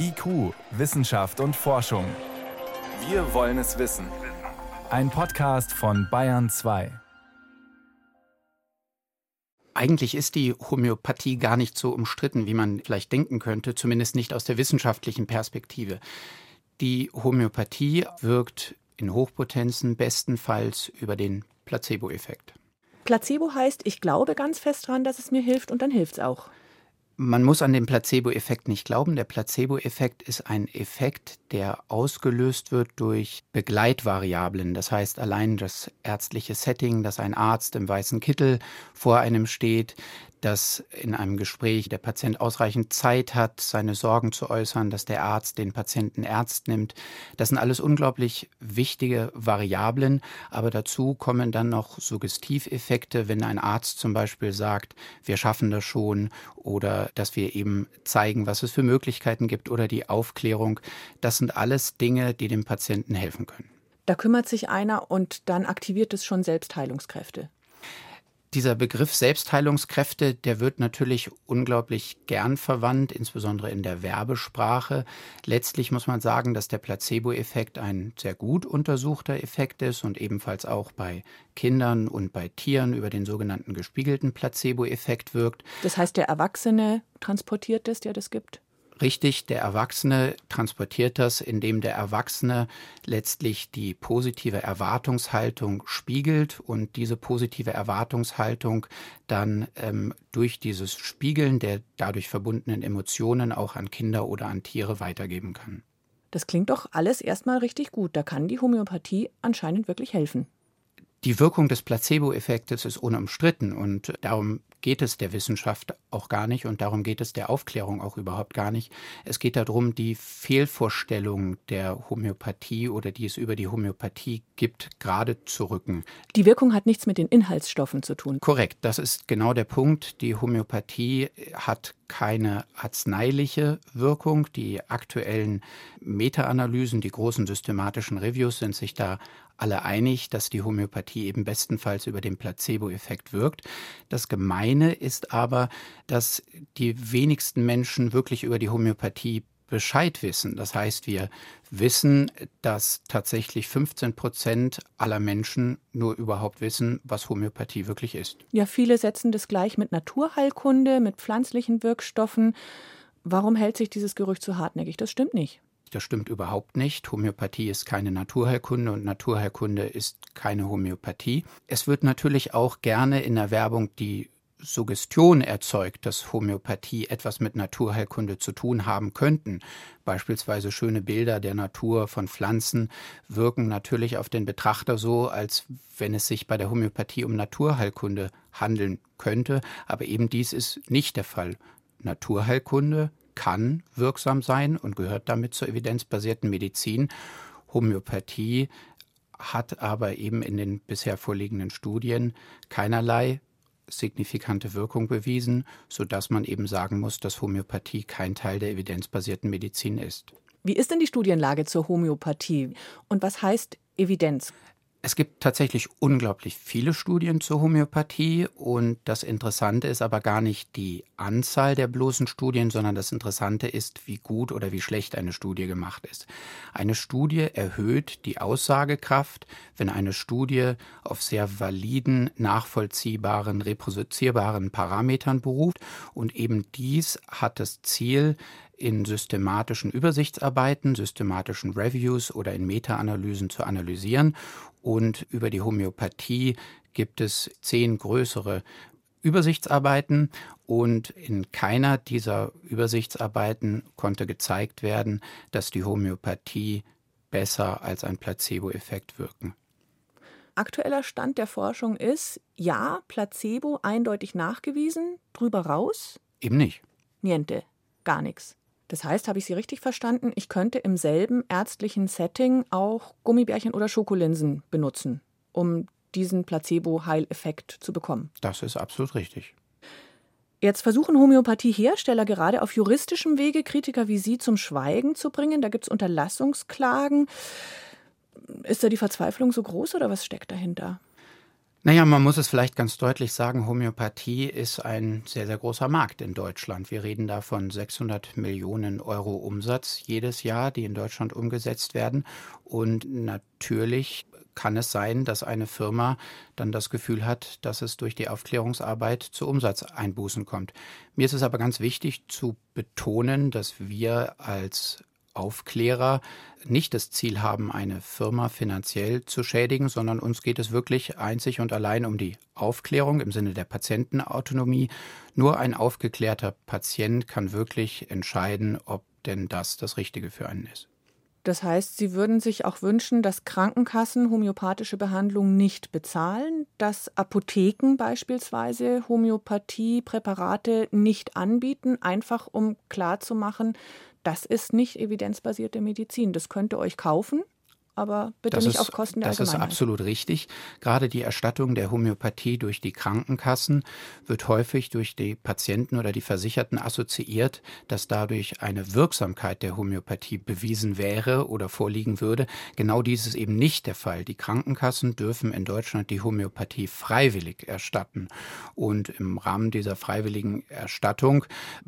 IQ, Wissenschaft und Forschung. Wir wollen es wissen. Ein Podcast von Bayern 2. Eigentlich ist die Homöopathie gar nicht so umstritten, wie man vielleicht denken könnte, zumindest nicht aus der wissenschaftlichen Perspektive. Die Homöopathie wirkt in Hochpotenzen bestenfalls über den Placebo-Effekt. Placebo heißt, ich glaube ganz fest dran, dass es mir hilft und dann hilft es auch. Man muss an den Placebo-Effekt nicht glauben. Der Placebo-Effekt ist ein Effekt, der ausgelöst wird durch Begleitvariablen. Das heißt, allein das ärztliche Setting, dass ein Arzt im weißen Kittel vor einem steht, dass in einem Gespräch der Patient ausreichend Zeit hat, seine Sorgen zu äußern, dass der Arzt den Patienten ernst nimmt. Das sind alles unglaublich wichtige Variablen, aber dazu kommen dann noch Suggestiveffekte, wenn ein Arzt zum Beispiel sagt, wir schaffen das schon oder dass wir eben zeigen, was es für Möglichkeiten gibt oder die Aufklärung. Das sind alles Dinge, die dem Patienten helfen können. Da kümmert sich einer und dann aktiviert es schon Selbstheilungskräfte dieser Begriff Selbstheilungskräfte, der wird natürlich unglaublich gern verwandt, insbesondere in der Werbesprache. Letztlich muss man sagen, dass der Placebo-Effekt ein sehr gut untersuchter Effekt ist und ebenfalls auch bei Kindern und bei Tieren über den sogenannten gespiegelten Placebo-Effekt wirkt. Das heißt, der Erwachsene transportiert es, der das gibt? Richtig, der Erwachsene transportiert das, indem der Erwachsene letztlich die positive Erwartungshaltung spiegelt und diese positive Erwartungshaltung dann ähm, durch dieses Spiegeln der dadurch verbundenen Emotionen auch an Kinder oder an Tiere weitergeben kann. Das klingt doch alles erstmal richtig gut. Da kann die Homöopathie anscheinend wirklich helfen. Die Wirkung des Placebo-Effektes ist unumstritten und darum geht es der Wissenschaft auch gar nicht und darum geht es der Aufklärung auch überhaupt gar nicht. Es geht darum, die Fehlvorstellung der Homöopathie oder die es über die Homöopathie gibt, gerade zu rücken. Die Wirkung hat nichts mit den Inhaltsstoffen zu tun. Korrekt, das ist genau der Punkt. Die Homöopathie hat keine arzneiliche Wirkung. Die aktuellen Meta-Analysen, die großen systematischen Reviews sind sich da alle einig, dass die Homöopathie eben bestenfalls über den Placebo-Effekt wirkt. Das Gemeine ist aber, dass die wenigsten Menschen wirklich über die Homöopathie Bescheid wissen. Das heißt, wir wissen, dass tatsächlich 15 Prozent aller Menschen nur überhaupt wissen, was Homöopathie wirklich ist. Ja, viele setzen das gleich mit Naturheilkunde, mit pflanzlichen Wirkstoffen. Warum hält sich dieses Gerücht so hartnäckig? Das stimmt nicht. Das stimmt überhaupt nicht. Homöopathie ist keine Naturheilkunde und Naturheilkunde ist keine Homöopathie. Es wird natürlich auch gerne in der Werbung die Suggestion erzeugt, dass Homöopathie etwas mit Naturheilkunde zu tun haben könnten. Beispielsweise schöne Bilder der Natur von Pflanzen wirken natürlich auf den Betrachter so, als wenn es sich bei der Homöopathie um Naturheilkunde handeln könnte. Aber eben dies ist nicht der Fall. Naturheilkunde kann wirksam sein und gehört damit zur evidenzbasierten Medizin. Homöopathie hat aber eben in den bisher vorliegenden Studien keinerlei signifikante Wirkung bewiesen, sodass man eben sagen muss, dass Homöopathie kein Teil der evidenzbasierten Medizin ist. Wie ist denn die Studienlage zur Homöopathie und was heißt Evidenz? Es gibt tatsächlich unglaublich viele Studien zur Homöopathie und das Interessante ist aber gar nicht die Anzahl der bloßen Studien, sondern das Interessante ist, wie gut oder wie schlecht eine Studie gemacht ist. Eine Studie erhöht die Aussagekraft, wenn eine Studie auf sehr validen, nachvollziehbaren, reproduzierbaren Parametern beruht und eben dies hat das Ziel, in systematischen Übersichtsarbeiten, systematischen Reviews oder in Meta-Analysen zu analysieren. Und über die Homöopathie gibt es zehn größere Übersichtsarbeiten und in keiner dieser Übersichtsarbeiten konnte gezeigt werden, dass die Homöopathie besser als ein Placebo-Effekt wirken. Aktueller Stand der Forschung ist, ja, Placebo eindeutig nachgewiesen, drüber raus? Eben nicht. Niente, gar nichts. Das heißt, habe ich Sie richtig verstanden, ich könnte im selben ärztlichen Setting auch Gummibärchen oder Schokolinsen benutzen, um diesen Placebo-Heileffekt zu bekommen. Das ist absolut richtig. Jetzt versuchen Homöopathiehersteller gerade auf juristischem Wege Kritiker wie Sie zum Schweigen zu bringen. Da gibt es Unterlassungsklagen. Ist da die Verzweiflung so groß oder was steckt dahinter? Naja, man muss es vielleicht ganz deutlich sagen, Homöopathie ist ein sehr, sehr großer Markt in Deutschland. Wir reden da von 600 Millionen Euro Umsatz jedes Jahr, die in Deutschland umgesetzt werden. Und natürlich kann es sein, dass eine Firma dann das Gefühl hat, dass es durch die Aufklärungsarbeit zu Umsatzeinbußen kommt. Mir ist es aber ganz wichtig zu betonen, dass wir als Aufklärer nicht das Ziel haben, eine Firma finanziell zu schädigen, sondern uns geht es wirklich einzig und allein um die Aufklärung im Sinne der Patientenautonomie. Nur ein aufgeklärter Patient kann wirklich entscheiden, ob denn das das Richtige für einen ist. Das heißt, Sie würden sich auch wünschen, dass Krankenkassen homöopathische Behandlung nicht bezahlen, dass Apotheken beispielsweise Homöopathiepräparate nicht anbieten, einfach um klarzumachen, das ist nicht evidenzbasierte Medizin. Das könnt ihr euch kaufen, aber bitte das nicht ist, auf Kosten der Das ist absolut richtig. Gerade die Erstattung der Homöopathie durch die Krankenkassen wird häufig durch die Patienten oder die Versicherten assoziiert, dass dadurch eine Wirksamkeit der Homöopathie bewiesen wäre oder vorliegen würde. Genau dies ist eben nicht der Fall. Die Krankenkassen dürfen in Deutschland die Homöopathie freiwillig erstatten. Und im Rahmen dieser freiwilligen Erstattung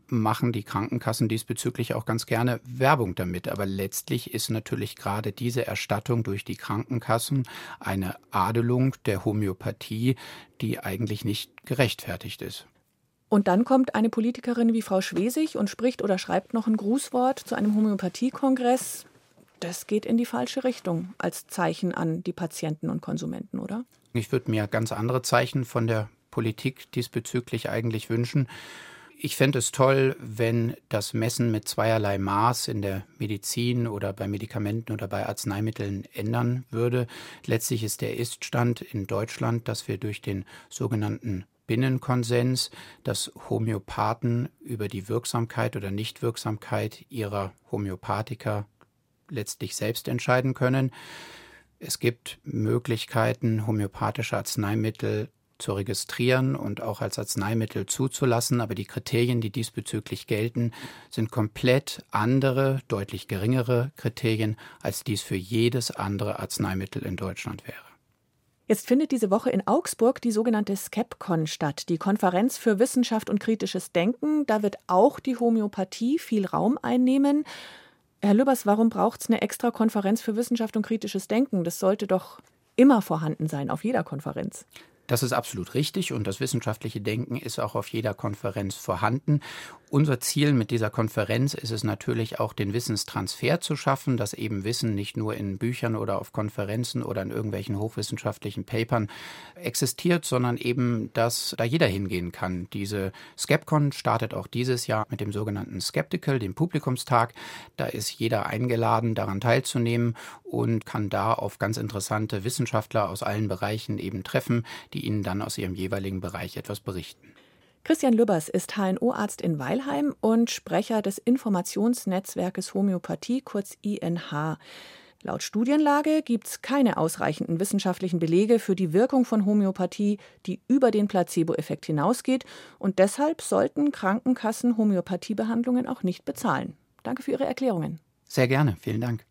machen die Krankenkassen diesbezüglich auch ganz gerne Werbung damit. Aber letztlich ist natürlich gerade diese Erstattung Erstattung durch die Krankenkassen eine Adelung der Homöopathie, die eigentlich nicht gerechtfertigt ist. Und dann kommt eine Politikerin wie Frau Schwesig und spricht oder schreibt noch ein Grußwort zu einem Homöopathiekongress. Das geht in die falsche Richtung als Zeichen an die Patienten und Konsumenten, oder? Ich würde mir ganz andere Zeichen von der Politik diesbezüglich eigentlich wünschen. Ich fände es toll, wenn das Messen mit zweierlei Maß in der Medizin oder bei Medikamenten oder bei Arzneimitteln ändern würde. Letztlich ist der Iststand in Deutschland, dass wir durch den sogenannten Binnenkonsens, dass Homöopathen über die Wirksamkeit oder Nichtwirksamkeit ihrer Homöopathika letztlich selbst entscheiden können. Es gibt Möglichkeiten, homöopathische Arzneimittel zu registrieren und auch als Arzneimittel zuzulassen, aber die Kriterien, die diesbezüglich gelten, sind komplett andere, deutlich geringere Kriterien, als dies für jedes andere Arzneimittel in Deutschland wäre. Jetzt findet diese Woche in Augsburg die sogenannte SCEPCON statt, die Konferenz für Wissenschaft und kritisches Denken. Da wird auch die Homöopathie viel Raum einnehmen. Herr Lübbers, warum braucht es eine extra Konferenz für Wissenschaft und kritisches Denken? Das sollte doch immer vorhanden sein, auf jeder Konferenz. Das ist absolut richtig und das wissenschaftliche Denken ist auch auf jeder Konferenz vorhanden. Unser Ziel mit dieser Konferenz ist es natürlich auch, den Wissenstransfer zu schaffen, dass eben Wissen nicht nur in Büchern oder auf Konferenzen oder in irgendwelchen hochwissenschaftlichen Papern existiert, sondern eben, dass da jeder hingehen kann. Diese Skepcon startet auch dieses Jahr mit dem sogenannten Skeptical, dem Publikumstag. Da ist jeder eingeladen, daran teilzunehmen und kann da auf ganz interessante Wissenschaftler aus allen Bereichen eben treffen, die ihnen dann aus ihrem jeweiligen Bereich etwas berichten. Christian Lübbers ist HNO-Arzt in Weilheim und Sprecher des Informationsnetzwerkes Homöopathie, kurz INH. Laut Studienlage gibt es keine ausreichenden wissenschaftlichen Belege für die Wirkung von Homöopathie, die über den Placebo-Effekt hinausgeht. Und deshalb sollten Krankenkassen Homöopathiebehandlungen auch nicht bezahlen. Danke für Ihre Erklärungen. Sehr gerne. Vielen Dank.